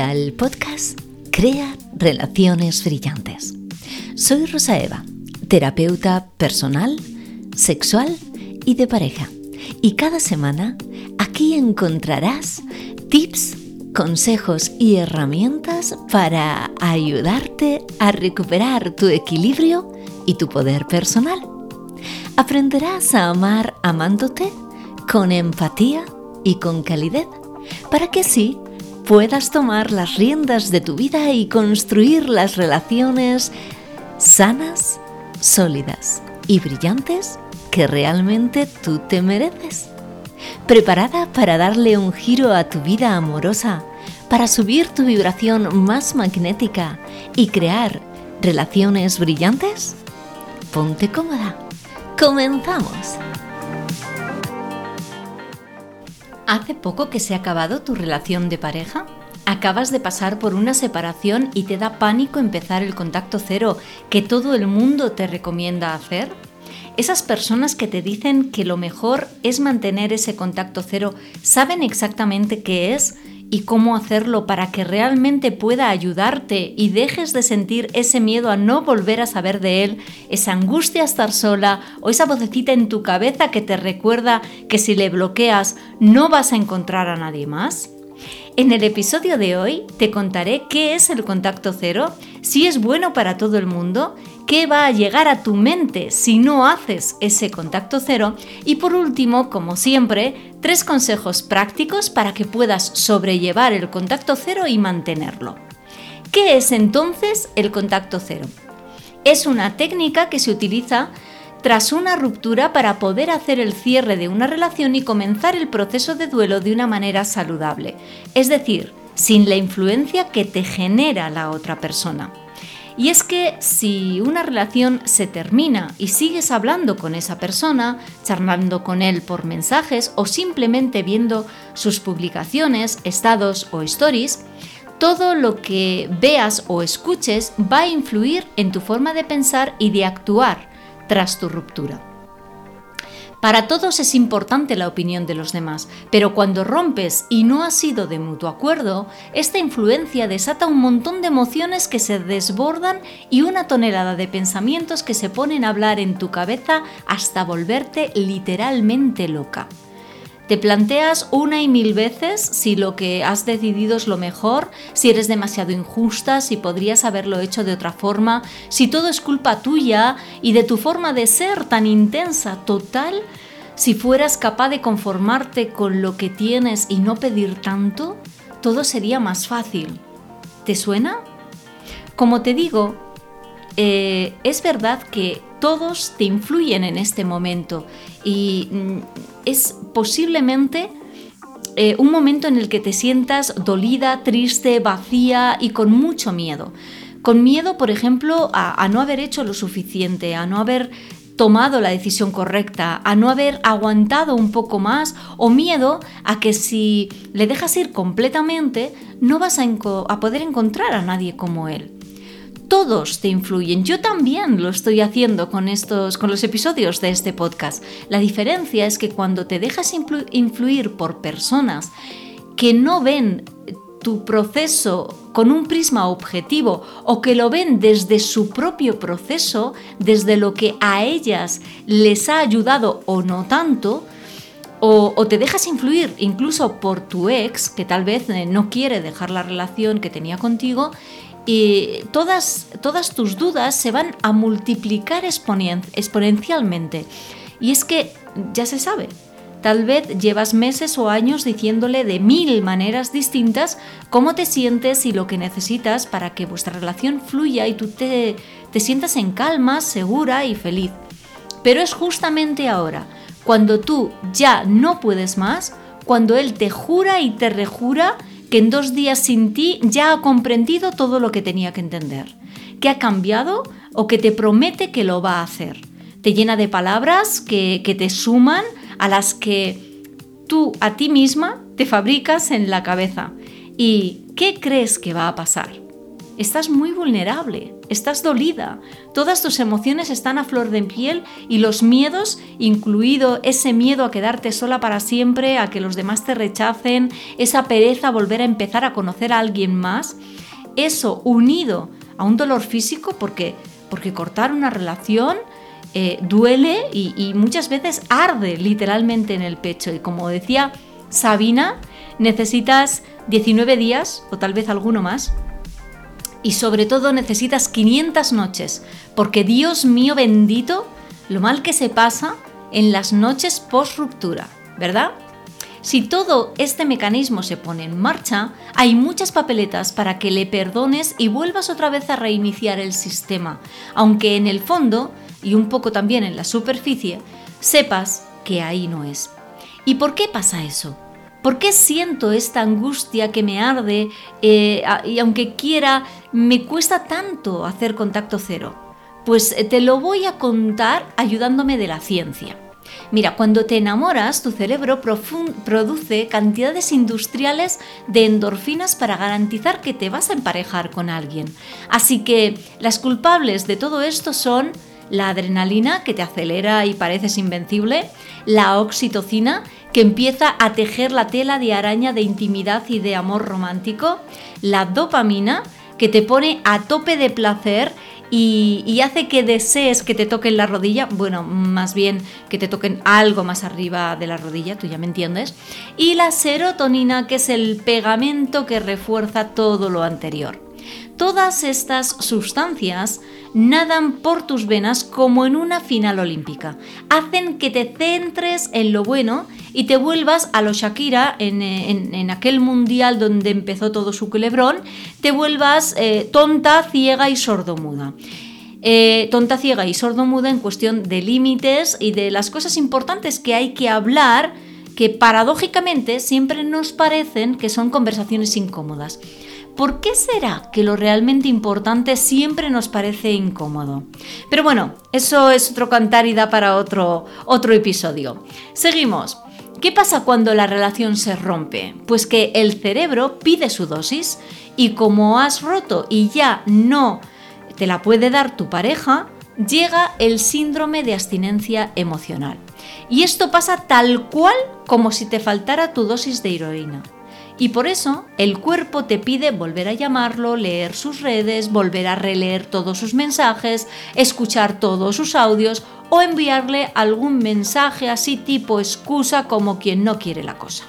Al podcast Crea Relaciones Brillantes. Soy Rosa Eva, terapeuta personal, sexual y de pareja. Y cada semana aquí encontrarás tips, consejos y herramientas para ayudarte a recuperar tu equilibrio y tu poder personal. Aprenderás a amar amándote con empatía y con calidez para que así puedas tomar las riendas de tu vida y construir las relaciones sanas, sólidas y brillantes que realmente tú te mereces. ¿Preparada para darle un giro a tu vida amorosa, para subir tu vibración más magnética y crear relaciones brillantes? Ponte cómoda. Comenzamos. ¿Hace poco que se ha acabado tu relación de pareja? Acabas de pasar por una separación y te da pánico empezar el contacto cero que todo el mundo te recomienda hacer? Esas personas que te dicen que lo mejor es mantener ese contacto cero saben exactamente qué es y cómo hacerlo para que realmente pueda ayudarte y dejes de sentir ese miedo a no volver a saber de él, esa angustia a estar sola o esa vocecita en tu cabeza que te recuerda que si le bloqueas no vas a encontrar a nadie más? En el episodio de hoy te contaré qué es el contacto cero, si es bueno para todo el mundo, qué va a llegar a tu mente si no haces ese contacto cero y por último, como siempre, tres consejos prácticos para que puedas sobrellevar el contacto cero y mantenerlo. ¿Qué es entonces el contacto cero? Es una técnica que se utiliza tras una ruptura para poder hacer el cierre de una relación y comenzar el proceso de duelo de una manera saludable, es decir, sin la influencia que te genera la otra persona. Y es que si una relación se termina y sigues hablando con esa persona, charlando con él por mensajes o simplemente viendo sus publicaciones, estados o stories, todo lo que veas o escuches va a influir en tu forma de pensar y de actuar tras tu ruptura. Para todos es importante la opinión de los demás, pero cuando rompes y no ha sido de mutuo acuerdo, esta influencia desata un montón de emociones que se desbordan y una tonelada de pensamientos que se ponen a hablar en tu cabeza hasta volverte literalmente loca. Te planteas una y mil veces si lo que has decidido es lo mejor, si eres demasiado injusta, si podrías haberlo hecho de otra forma, si todo es culpa tuya y de tu forma de ser tan intensa, total, si fueras capaz de conformarte con lo que tienes y no pedir tanto, todo sería más fácil. ¿Te suena? Como te digo, eh, es verdad que todos te influyen en este momento y mm, es posiblemente eh, un momento en el que te sientas dolida, triste, vacía y con mucho miedo. Con miedo, por ejemplo, a, no haber hecho lo suficiente, a no haber tomado la decisión correcta, a no haber aguantado un poco más o miedo a que si le dejas ir completamente no vas a poder encontrar a nadie como él todos te influyen. Yo también lo estoy haciendo con estos con los episodios de este podcast. La diferencia es que cuando te dejas influir por personas que no ven tu proceso con un prisma objetivo o que lo ven desde su propio proceso, desde lo que a ellas les ha ayudado o no tanto, o, o, te dejas influir incluso por tu ex, que tal vez eh, no quiere dejar la relación que tenía contigo, y todas, todas tus dudas se van a multiplicar exponencialmente. Y es que ya se sabe, tal vez llevas meses o años diciéndole de mil maneras distintas cómo te sientes y lo que necesitas para que vuestra relación fluya y tú te, te sientas en calma, segura y feliz. Pero es justamente ahora, cuando tú ya no puedes más, cuando él te jura y te rejura que en dos días sin ti ya ha comprendido todo lo que tenía que entender, que ha cambiado o que te promete que lo va a hacer. Te llena de palabras que, que te suman a las que tú a ti misma te fabricas en la cabeza. ¿Y qué crees que va a pasar? Estás muy vulnerable. Estás dolida, todas tus emociones están a flor de piel y los miedos, incluido ese miedo a quedarte sola para siempre, a que los demás te rechacen, esa pereza a volver a empezar a conocer a alguien más, eso unido a un dolor físico, porque, porque cortar una relación eh, duele y, muchas veces arde literalmente en el pecho. Y como decía Sabina, necesitas 19 días o tal vez alguno más. Y sobre todo necesitas 500 noches, porque Dios mío bendito, lo mal que se pasa en las noches post ruptura, ¿verdad? Si todo este mecanismo se pone en marcha, hay muchas papeletas para que le perdones y vuelvas otra vez a reiniciar el sistema, aunque en el fondo, y un poco también en la superficie, sepas que ahí no es. ¿Y por qué pasa eso? ¿Por qué siento esta angustia que me arde eh, y aunque quiera, me cuesta tanto hacer contacto cero? Pues eh, te lo voy a contar ayudándome de la ciencia. Mira, cuando te enamoras, tu cerebro produce cantidades industriales de endorfinas para garantizar que te vas a emparejar con alguien. Así que las culpables de todo esto son la adrenalina, que te acelera y pareces invencible, la oxitocina, que empieza a tejer la tela de araña de intimidad y de amor romántico, la dopamina, que te pone a tope de placer y, hace que desees que te toquen la rodilla, bueno, más bien que te toquen algo más arriba de la rodilla, tú ya me entiendes, y la serotonina, que es el pegamento que refuerza todo lo anterior. Todas estas sustancias nadan por tus venas como en una final olímpica. Hacen que te centres en lo bueno y te vuelvas a lo Shakira en, aquel mundial donde empezó todo su culebrón, te vuelvas eh, tonta, ciega y sordomuda. Eh, tonta, ciega y sordomuda en cuestión de límites y de las cosas importantes que hay que hablar que paradójicamente siempre nos parecen que son conversaciones incómodas. ¿Por qué será que lo realmente importante siempre nos parece incómodo? Pero bueno, eso es otro cantar y da para otro, otro episodio. Seguimos. ¿Qué pasa cuando la relación se rompe? Pues que el cerebro pide su dosis y como has roto y ya no te la puede dar tu pareja, llega el síndrome de abstinencia emocional. Y esto pasa tal cual como si te faltara tu dosis de heroína. Y por eso el cuerpo te pide volver a llamarlo, leer sus redes, volver a releer todos sus mensajes, escuchar todos sus audios o enviarle algún mensaje así tipo excusa como quien no quiere la cosa.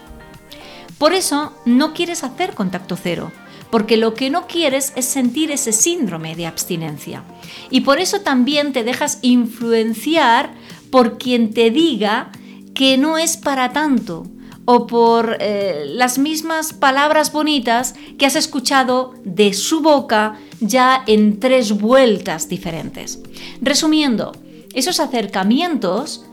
Por eso no quieres hacer contacto cero, porque lo que no quieres es sentir ese síndrome de abstinencia. Y por eso también te dejas influenciar por quien te diga que no es para tanto, o por eh, las mismas palabras bonitas que has escuchado de su boca ya en tres vueltas diferentes. Resumiendo, esos acercamientos,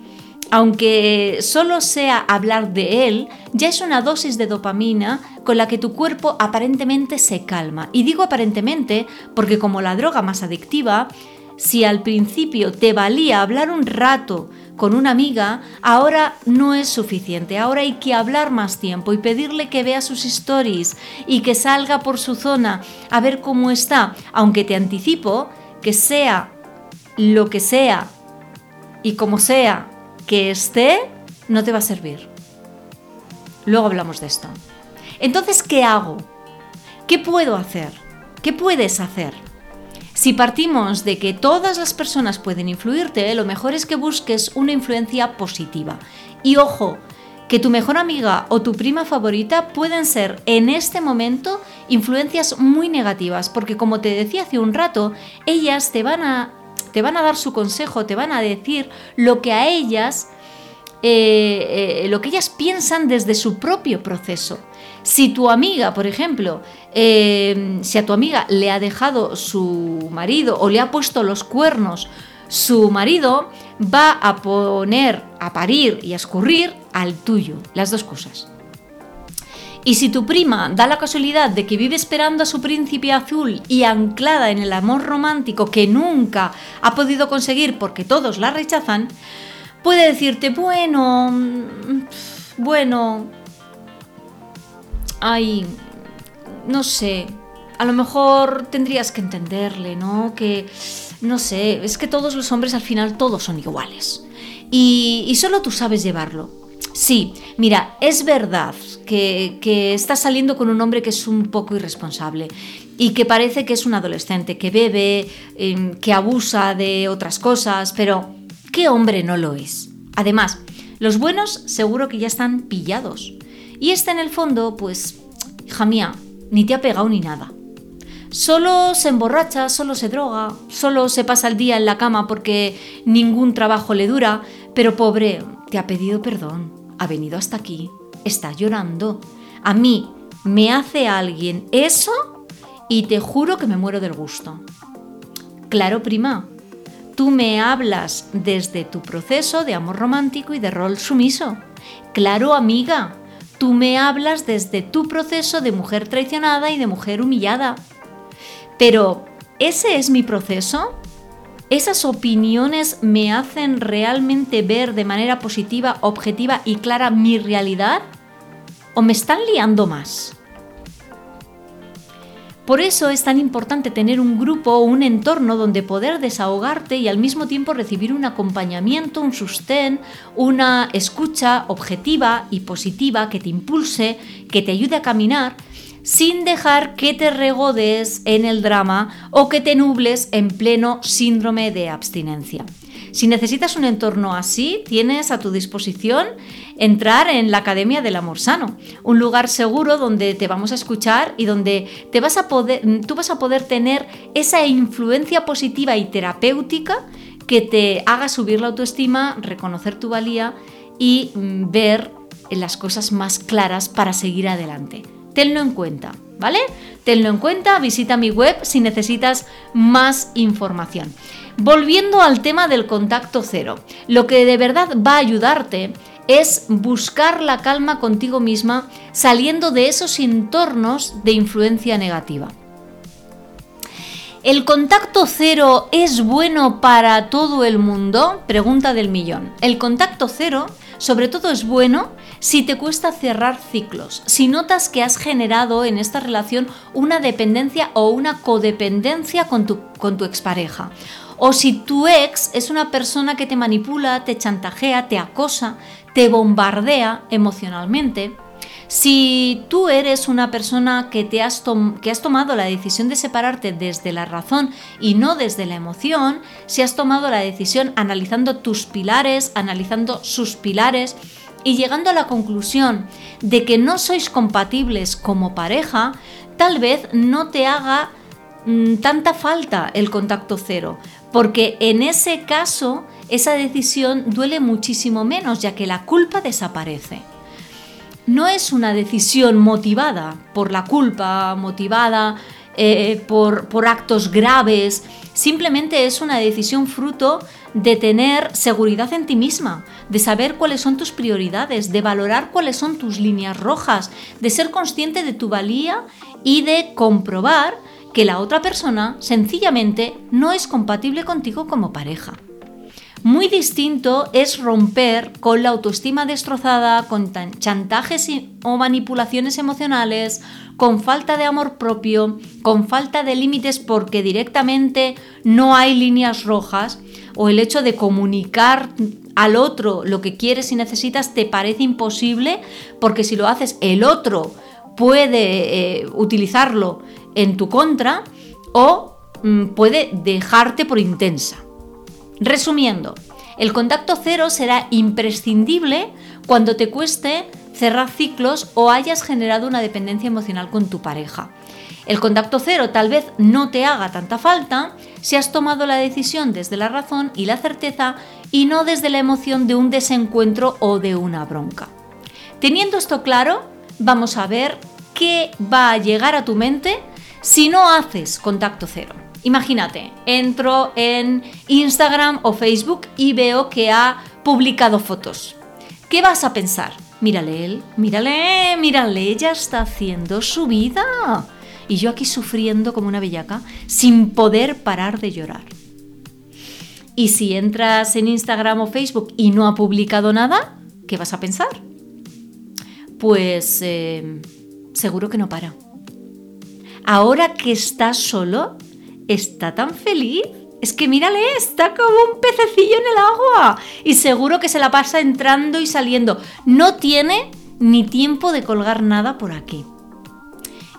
aunque solo sea hablar de él, ya es una dosis de dopamina con la que tu cuerpo aparentemente se calma. Y digo aparentemente porque como la droga más adictiva, si al principio te valía hablar un rato con una amiga, ahora no es suficiente. Ahora hay que hablar más tiempo y pedirle que vea sus stories y que salga por su zona a ver cómo está. Aunque te anticipo que sea lo que sea y como sea que esté, no te va a servir. Luego hablamos de esto. Entonces, ¿qué hago? ¿Qué puedo hacer? ¿Qué puedes hacer? Si partimos de que todas las personas pueden influirte, lo mejor es que busques una influencia positiva. Y ojo, que tu mejor amiga o tu prima favorita pueden ser en este momento influencias muy negativas, porque como te decía hace un rato, ellas te van a, te van a dar su consejo, te van a decir lo que a ellas, eh, eh, lo que ellas piensan desde su propio proceso. Si tu amiga, por ejemplo, eh, si a tu amiga le ha dejado su marido o le ha puesto los cuernos su marido, va a poner a parir y a escurrir al tuyo, las dos cosas. Y si tu prima da la casualidad de que vive esperando a su príncipe azul y anclada en el amor romántico que nunca ha podido conseguir porque todos la rechazan, puede decirte, bueno, mm, bueno, ay, no sé, a lo mejor tendrías que entenderle, ¿no? Que, no sé, es que todos los hombres al final todos son iguales. Y, solo tú sabes llevarlo. Sí, mira, es verdad que, que estás saliendo con un hombre que es un poco irresponsable y que parece que es un adolescente, que bebe, em, que abusa de otras cosas, pero ¿qué hombre no lo es? Además, los buenos seguro que ya están pillados. Y este en el fondo, pues, hija mía, ni te ha pegado ni nada. Solo se emborracha, solo se droga, solo se pasa el día en la cama porque ningún trabajo le dura, pero pobre, te ha pedido perdón, ha venido hasta aquí, está llorando. A mí me hace alguien eso y te juro que me muero del gusto. Claro, prima, tú me hablas desde tu proceso de amor romántico y de rol sumiso. Claro, amiga, tú me hablas desde tu proceso de mujer traicionada y de mujer humillada. Pero, ¿ese es mi proceso? ¿Esas opiniones me hacen realmente ver de manera positiva, objetiva y clara mi realidad? ¿O me están liando más? Por eso es tan importante tener un grupo o un entorno donde poder desahogarte y al mismo tiempo recibir un acompañamiento, un sostén, una escucha objetiva y positiva que te impulse, que te ayude a caminar, sin dejar que te regodes en el drama o que te nubles en pleno síndrome de abstinencia. Si necesitas un entorno así, tienes a tu disposición entrar en la Academia del Amor Sano, un lugar seguro donde te vamos a escuchar y donde te vas a poder, tú vas a poder tener esa influencia positiva y terapéutica que te haga subir la autoestima, reconocer tu valía y mm, ver las cosas más claras para seguir adelante. Tenlo en cuenta, ¿vale? Tenlo en cuenta, visita mi web si necesitas más información. Volviendo al tema del contacto cero, lo que de verdad va a ayudarte es buscar la calma contigo misma saliendo de esos entornos de influencia negativa. ¿El contacto cero es bueno para todo el mundo? Pregunta del millón. El contacto cero sobre todo es bueno si te cuesta cerrar ciclos, si notas que has generado en esta relación una dependencia o una codependencia con tu, con tu expareja o si tu ex es una persona que te manipula, te chantajea, te acosa, te bombardea emocionalmente. Si tú eres una persona que, te has, que has tomado la decisión de separarte desde la razón y no desde la emoción, si has tomado la decisión analizando tus pilares, analizando sus pilares y llegando a la conclusión de que no sois compatibles como pareja, tal vez no te haga mm, tanta falta el contacto cero, porque en ese caso esa decisión duele muchísimo menos, ya que la culpa desaparece. No es una decisión motivada por la culpa, motivada eh, por, por actos graves, simplemente es una decisión fruto de tener seguridad en ti misma, de saber cuáles son tus prioridades, de valorar cuáles son tus líneas rojas, de ser consciente de tu valía y de comprobar que la otra persona sencillamente no es compatible contigo como pareja. Muy distinto es romper con la autoestima destrozada, con chantajes o manipulaciones emocionales, con falta de amor propio, con falta de límites porque directamente no hay líneas rojas, o el hecho de comunicar al otro lo que quieres y necesitas te parece imposible porque si lo haces el otro puede eh, utilizarlo en tu contra o mm, puede dejarte por intensa. Resumiendo, el contacto cero será imprescindible cuando te cueste cerrar ciclos o hayas generado una dependencia emocional con tu pareja. El contacto cero tal vez no te haga tanta falta si has tomado la decisión desde la razón y la certeza y no desde la emoción de un desencuentro o de una bronca. Teniendo esto claro, vamos a ver qué va a llegar a tu mente si no haces contacto cero. Imagínate, entro en Instagram o Facebook y veo que ha publicado fotos. ¿Qué vas a pensar? Mírale él, mírale, mírale, ella está haciendo su vida. Y yo aquí sufriendo como una bellaca, sin poder parar de llorar. Y si entras en Instagram o Facebook y no ha publicado nada, ¿qué vas a pensar? Pues eh, seguro que no para ahora que está solo, está tan feliz. Es que mírale, está como un pececillo en el agua. Y seguro que se la pasa entrando y saliendo. No tiene ni tiempo de colgar nada por aquí.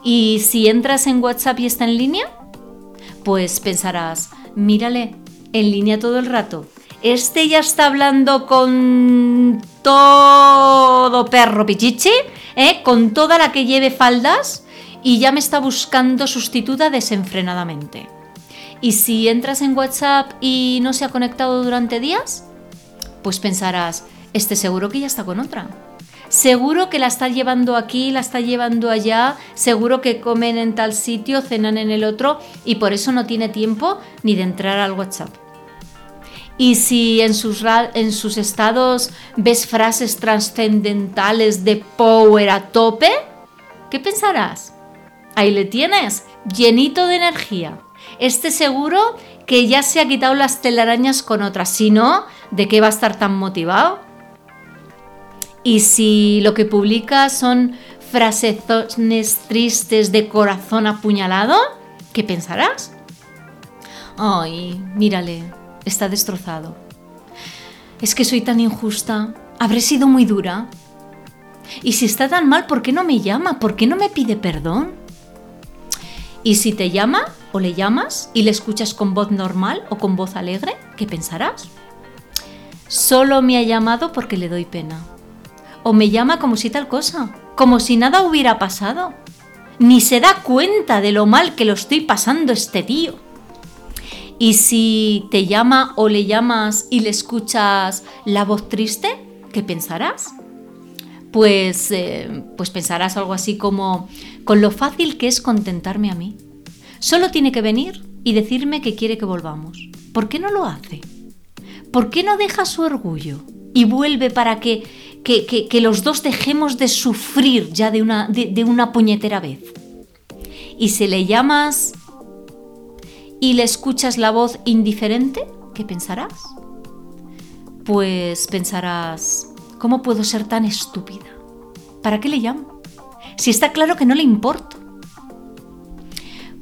Y si entras en WhatsApp y está en línea, pues pensarás, mírale, en línea todo el rato. Este ya está hablando con todo perro pichichi, ¿eh? con toda la que lleve faldas y ya me está buscando sustituta desenfrenadamente. Y si entras en WhatsApp y no se ha conectado durante días, pues pensarás, este seguro que ya está con otra. Seguro que la está llevando aquí, la está llevando allá, seguro que comen en tal sitio, cenan en el otro y por eso no tiene tiempo ni de entrar al WhatsApp. Y si en sus, en sus estados ves frases trascendentales de power a tope, ¿qué pensarás? Ahí le tienes, llenito de energía. Este seguro que ya se ha quitado las telarañas con otras, si no, ¿de qué va a estar tan motivado? Y si lo que publica son frasezones tristes de corazón apuñalado, ¿qué pensarás? Ay, mírale, está destrozado. Es que soy tan injusta, habré sido muy dura. Y si está tan mal, ¿por qué no me llama? ¿Por qué no me pide perdón? Y si te llama o le llamas y le escuchas con voz normal o con voz alegre, ¿qué pensarás? Solo me ha llamado porque le doy pena. O me llama como si tal cosa, como si nada hubiera pasado. Ni se da cuenta de lo mal que lo estoy pasando este tío. Y si te llama o le llamas y le escuchas la voz triste, ¿qué pensarás? Pues, eh, pues pensarás algo así como, con lo fácil que es contentarme a mí. Solo tiene que venir y decirme que quiere que volvamos. ¿Por qué no lo hace? ¿Por qué no deja su orgullo y vuelve para que, que, los dos dejemos de sufrir ya de una, de una puñetera vez? Y si le llamas y le escuchas la voz indiferente, ¿qué pensarás? Pues pensarás, ¿cómo puedo ser tan estúpida? ¿Para qué le llamo? Si está claro que no le importo.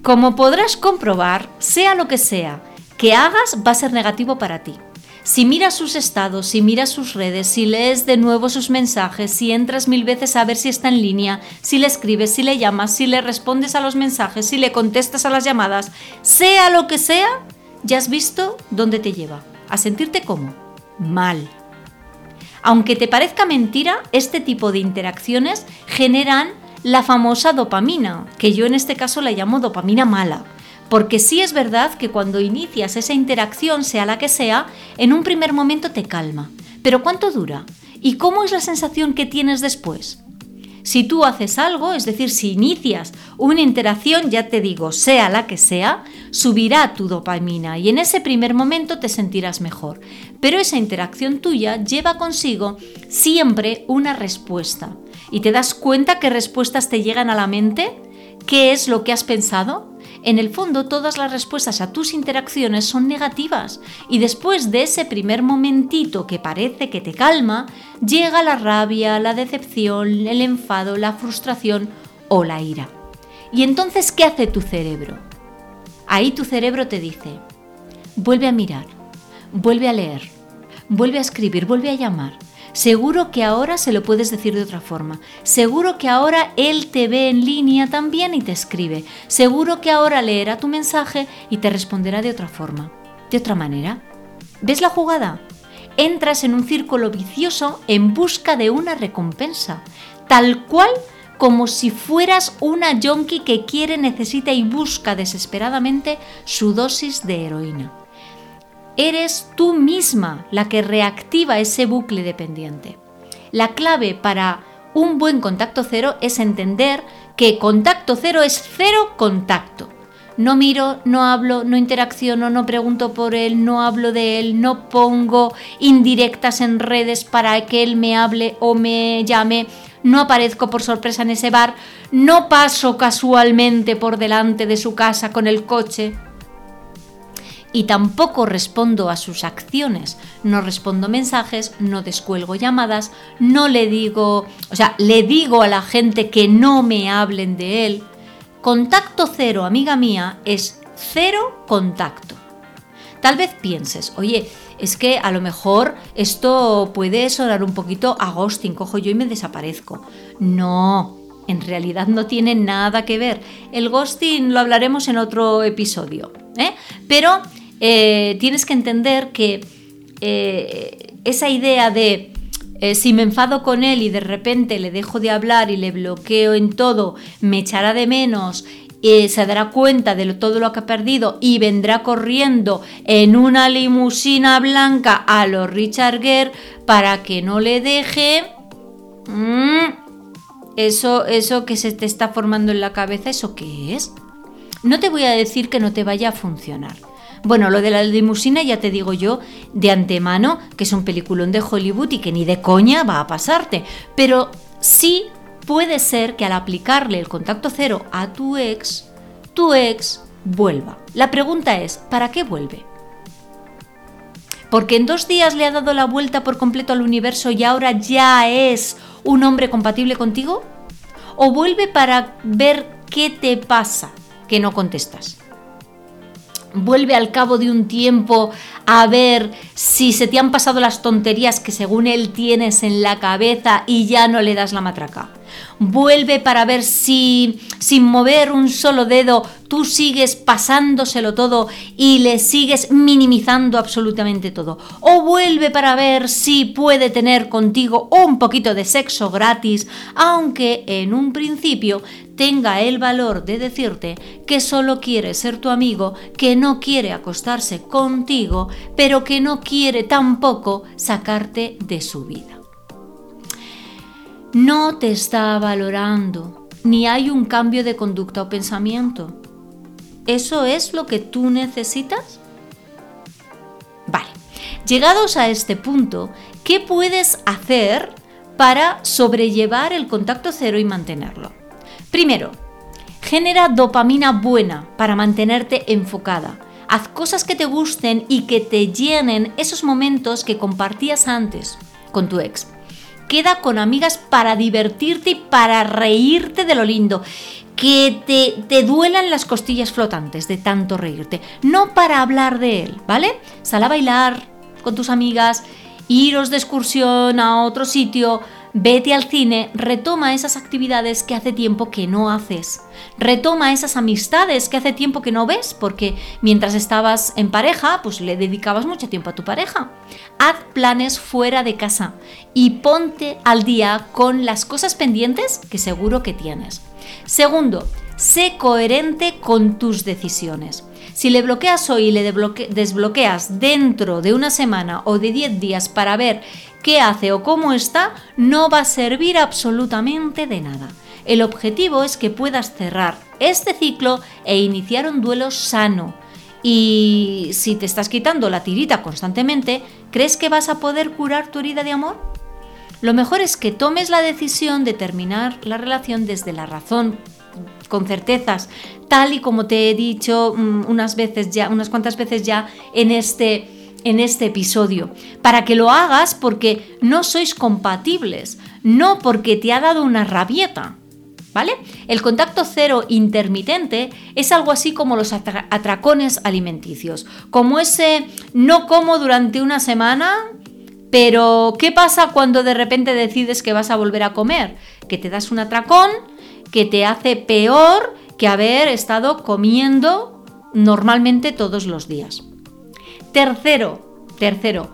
Como podrás comprobar, sea lo que sea que hagas, va a ser negativo para ti. Si miras sus estados, si miras sus redes, si lees de nuevo sus mensajes, si entras mil veces a ver si está en línea, si le escribes, si le llamas, si le respondes a los mensajes, si le contestas a las llamadas, sea lo que sea, ya has visto dónde te lleva. A sentirte como mal. Aunque te parezca mentira, este tipo de interacciones generan la famosa dopamina, que yo en este caso la llamo dopamina mala porque sí es verdad que cuando inicias esa interacción, sea la que sea, en un primer momento te calma. Pero ¿cuánto dura? ¿Y cómo es la sensación que tienes después? Si tú haces algo, es decir, si inicias una interacción, ya te digo, sea la que sea, subirá tu dopamina y en ese primer momento te sentirás mejor. Pero esa interacción tuya lleva consigo siempre una respuesta. ¿Y te das cuenta qué respuestas te llegan a la mente? ¿Qué es lo que has pensado? En el fondo, todas las respuestas a tus interacciones son negativas y después de ese primer momentito que parece que te calma, llega la rabia, la decepción, el enfado, la frustración o la ira. ¿Y entonces qué hace tu cerebro? Ahí tu cerebro te dice, vuelve a mirar, vuelve a leer, vuelve a escribir, vuelve a llamar, Seguro que ahora se lo puedes decir de otra forma. Seguro que ahora él te ve en línea también y te escribe. Seguro que ahora leerá tu mensaje y te responderá de otra forma. De otra manera. ¿Ves la jugada? Entras en un círculo vicioso en busca de una recompensa, tal cual como si fueras una yonki que quiere, necesita y busca desesperadamente su dosis de heroína eres tú misma la que reactiva ese bucle dependiente. La clave para un buen contacto cero es entender que contacto cero es cero contacto. No miro, no hablo, no interacciono, no pregunto por él, no hablo de él, no pongo indirectas en redes para que él me hable o me llame, no aparezco por sorpresa en ese bar, no paso casualmente por delante de su casa con el coche y tampoco respondo a sus acciones. No respondo mensajes, no descuelgo llamadas, no le digo, o sea, le digo a la gente que no me hablen de él. Contacto cero, amiga mía, es cero contacto. Tal vez pienses, oye, es que a lo mejor esto puede sonar un poquito a ghosting, cojo yo y me desaparezco. No, en realidad no tiene nada que ver. El ghosting lo hablaremos en otro episodio. ¿eh? Pero eh, tienes que entender que eh, esa idea de si me enfado con él y de repente le dejo de hablar y le bloqueo en todo, me echará de menos y se dará cuenta de todo lo que ha perdido y vendrá corriendo en una limusina blanca a los Richard Gere para que no le deje. Mm, eso, eso que se te está formando en la cabeza, ¿eso qué es? No te voy a decir que no te vaya a funcionar. Bueno, lo de la limusina ya te digo yo de antemano que es un peliculón de Hollywood y que ni de coña va a pasarte. Pero sí puede ser que al aplicarle el contacto cero a tu ex, tu ex vuelva. La pregunta es, ¿para qué vuelve? Porque en dos días le ha dado la vuelta por completo al universo y ahora ya es un hombre compatible contigo? ¿O vuelve para ver qué te pasa que no contestas? Vuelve al cabo de un tiempo a ver si se te han pasado las tonterías que según él tienes en la cabeza y ya no le das la matraca vuelve para ver si sin mover un solo dedo tú sigues pasándoselo todo y le sigues minimizando absolutamente todo. O vuelve para ver si puede tener contigo un poquito de sexo gratis, aunque en un principio tenga el valor de decirte que solo quiere ser tu amigo, que no quiere acostarse contigo, pero que no quiere tampoco sacarte de su vida no te está valorando, ni hay un cambio de conducta o pensamiento. ¿Eso es lo que tú necesitas? Vale, llegados a este punto, ¿qué puedes hacer para sobrellevar el contacto cero y mantenerlo? Primero, genera dopamina buena para mantenerte enfocada. Haz cosas que te gusten y que te llenen esos momentos que compartías antes con tu ex queda con amigas para divertirte y para reírte de lo lindo. Que te, te duelan las costillas flotantes de tanto reírte. No para hablar de él, ¿vale? Sal a bailar con tus amigas, iros de excursión a otro sitio, Vete al cine, retoma esas actividades que hace tiempo que no haces. Retoma esas amistades que hace tiempo que no ves, porque mientras estabas en pareja, pues le dedicabas mucho tiempo a tu pareja. Haz planes fuera de casa y ponte al día con las cosas pendientes que seguro que tienes. Segundo, sé coherente con tus decisiones. Si le bloqueas hoy y le desbloqueas dentro de una semana o de 10 días para ver qué hace o cómo está, no va a servir absolutamente de nada. El objetivo es que puedas cerrar este ciclo e iniciar un duelo sano. Y si te estás quitando la tirita constantemente, ¿crees que vas a poder curar tu herida de amor? Lo mejor es que tomes la decisión de terminar la relación desde la razón, con certezas, tal y como te he dicho mm, unas veces ya, unas cuantas veces ya en este en este episodio, para que lo hagas porque no sois compatibles, no porque te ha dado una rabieta. ¿Vale? El contacto cero intermitente es algo así como los atracones alimenticios, como ese no como durante una semana, pero ¿qué pasa cuando de repente decides que vas a volver a comer? Que te das un atracón que te hace peor que haber estado comiendo normalmente todos los días. Tercero, tercero,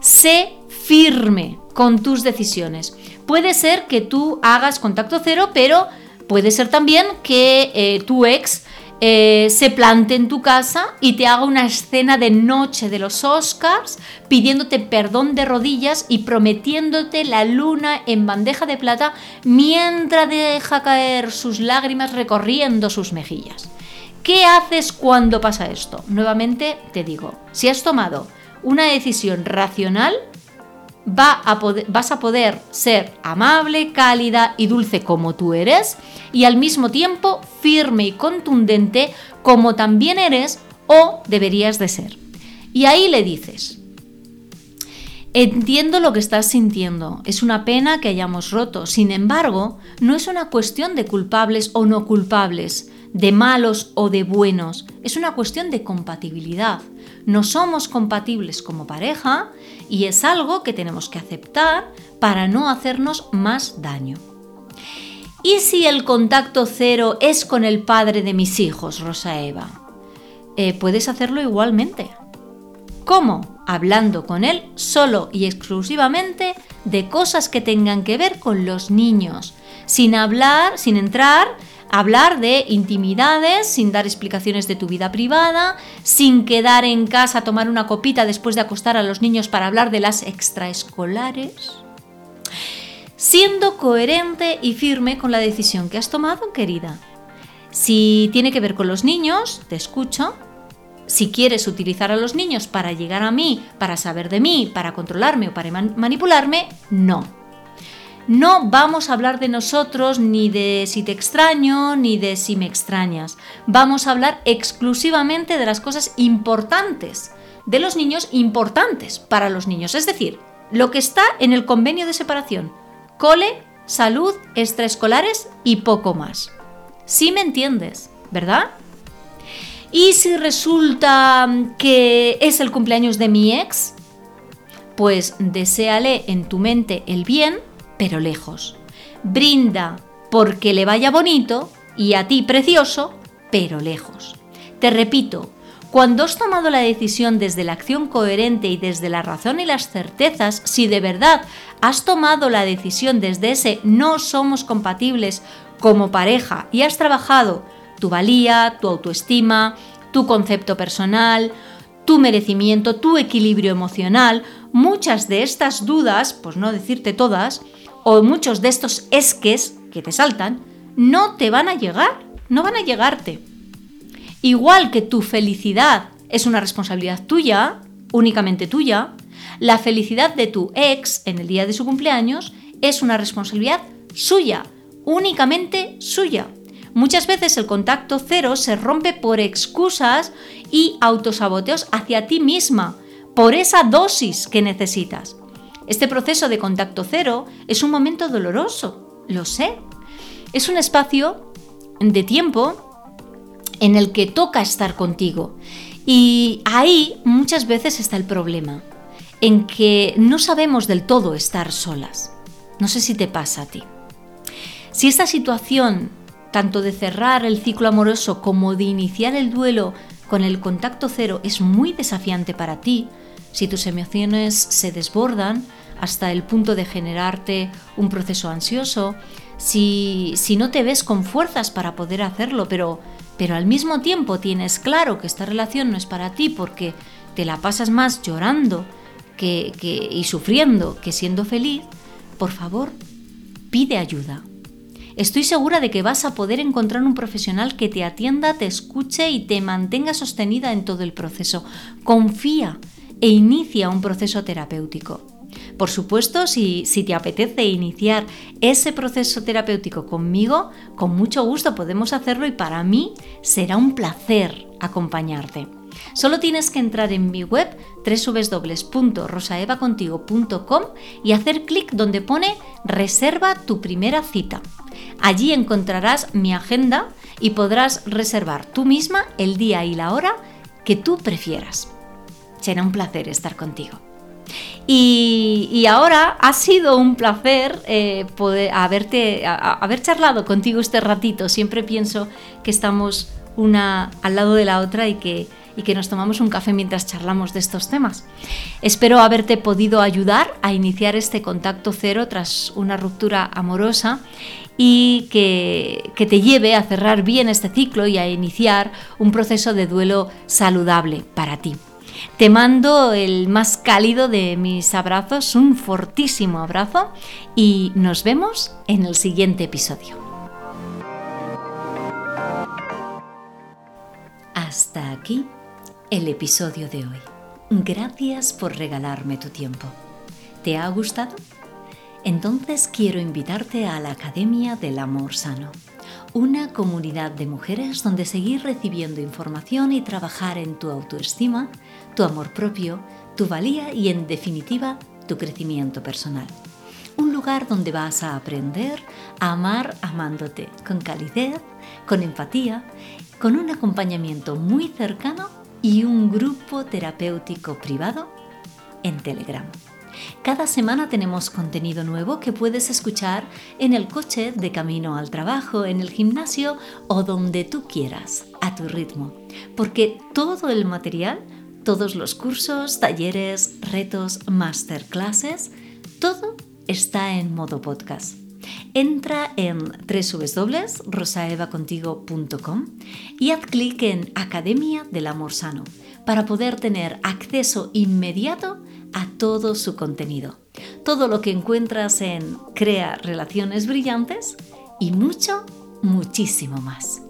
sé firme con tus decisiones. Puede ser que tú hagas contacto cero, pero puede ser también que eh, tu ex eh, se plante en tu casa y te haga una escena de noche de los Oscars pidiéndote perdón de rodillas y prometiéndote la luna en bandeja de plata mientras deja caer sus lágrimas recorriendo sus mejillas. ¿Qué haces cuando pasa esto? Nuevamente te digo, si has tomado una decisión racional, vas a poder ser amable, cálida y dulce como tú eres y al mismo tiempo firme y contundente como también eres o deberías de ser. Y ahí le dices, entiendo lo que estás sintiendo, es una pena que hayamos roto, sin embargo, no es una cuestión de culpables o no culpables, de malos o de buenos, es una cuestión de compatibilidad. No somos compatibles como pareja y es algo que tenemos que aceptar para no hacernos más daño. ¿Y si el contacto cero es con el padre de mis hijos, Rosa Eva? Eh, puedes hacerlo igualmente. ¿Cómo? Hablando con él solo y exclusivamente de cosas que tengan que ver con los niños, sin hablar, sin entrar hablar de intimidades, sin dar explicaciones de tu vida privada, sin quedar en casa a tomar una copita después de acostar a los niños para hablar de las extraescolares. Siendo coherente y firme con la decisión que has tomado, querida. Si tiene que ver con los niños, te escucho. Si quieres utilizar a los niños para llegar a mí, para saber de mí, para controlarme o para manipularme, no no vamos a hablar de nosotros ni de si te extraño ni de si me extrañas. Vamos a hablar exclusivamente de las cosas importantes, de los niños importantes para los niños. Es decir, lo que está en el convenio de separación. Cole, salud, extraescolares y poco más. Sí me entiendes, ¿verdad? Y si resulta que es el cumpleaños de mi ex, pues deséale en tu mente el bien pero lejos. Brinda porque le vaya bonito y a ti precioso, pero lejos. Te repito, cuando has tomado la decisión desde la acción coherente y desde la razón y las certezas, si de verdad has tomado la decisión desde ese no somos compatibles como pareja y has trabajado tu valía, tu autoestima, tu concepto personal, tu merecimiento, tu equilibrio emocional, muchas de estas dudas, pues no decirte todas, o muchos de estos esques que te saltan, no te van a llegar, no van a llegarte. Igual que tu felicidad es una responsabilidad tuya, únicamente tuya, la felicidad de tu ex en el día de su cumpleaños es una responsabilidad suya, únicamente suya. Muchas veces el contacto cero se rompe por excusas y autosaboteos hacia ti misma, por esa dosis que necesitas. Este proceso de contacto cero es un momento doloroso, lo sé. Es un espacio de tiempo en el que toca estar contigo. Y ahí muchas veces está el problema, en que no sabemos del todo estar solas. No sé si te pasa a ti. Si esta situación, tanto de cerrar el ciclo amoroso como de iniciar el duelo con el contacto cero, es muy desafiante para ti, si tus emociones se desbordan hasta el punto de generarte un proceso ansioso, si, si no te ves con fuerzas para poder hacerlo, pero, pero al mismo tiempo tienes claro que esta relación no es para ti porque te la pasas más llorando que, que, y sufriendo que siendo feliz, por favor, pide ayuda. Estoy segura de que vas a poder encontrar un profesional que te atienda, te escuche y te mantenga sostenida en todo el proceso. Confía e inicia un proceso terapéutico. Por supuesto, si, te apetece iniciar ese proceso terapéutico conmigo, con mucho gusto podemos hacerlo y para mí será un placer acompañarte. Solo tienes que entrar en mi web www.rosaevacontigo.com y hacer clic donde pone Reserva tu primera cita. Allí encontrarás mi agenda y podrás reservar tú misma el día y la hora que tú prefieras. Será un placer estar contigo. Y, ahora ha sido un placer eh, poder haberte, haber charlado contigo este ratito. Siempre pienso que estamos una al lado de la otra y que, y que nos tomamos un café mientras charlamos de estos temas. Espero haberte podido ayudar a iniciar este contacto cero tras una ruptura amorosa y que, que, te lleve a cerrar bien este ciclo y a iniciar un proceso de duelo saludable para ti. Te mando el más cálido de mis abrazos, un fortísimo abrazo y nos vemos en el siguiente episodio. Hasta aquí el episodio de hoy. Gracias por regalarme tu tiempo. ¿Te ha gustado? Entonces quiero invitarte a la Academia del Amor Sano una comunidad de mujeres donde seguir recibiendo información y trabajar en tu autoestima, tu amor propio, tu valía y en definitiva tu crecimiento personal. un lugar donde vas a aprender a amar amándote, con calidez, con empatía, con un acompañamiento muy cercano y un grupo terapéutico privado en Telegram. Cada semana tenemos contenido nuevo que puedes escuchar en el coche de camino al trabajo, en el gimnasio o donde tú quieras, a tu ritmo. Porque todo el material, todos los cursos, talleres, retos, masterclasses, todo está en modo podcast. Entra en www.rosaevacontigo.com y haz clic en Academia del Amor Sano para poder tener acceso inmediato a todo su contenido. Todo lo que encuentras en Crea Relaciones Brillantes y mucho, muchísimo más.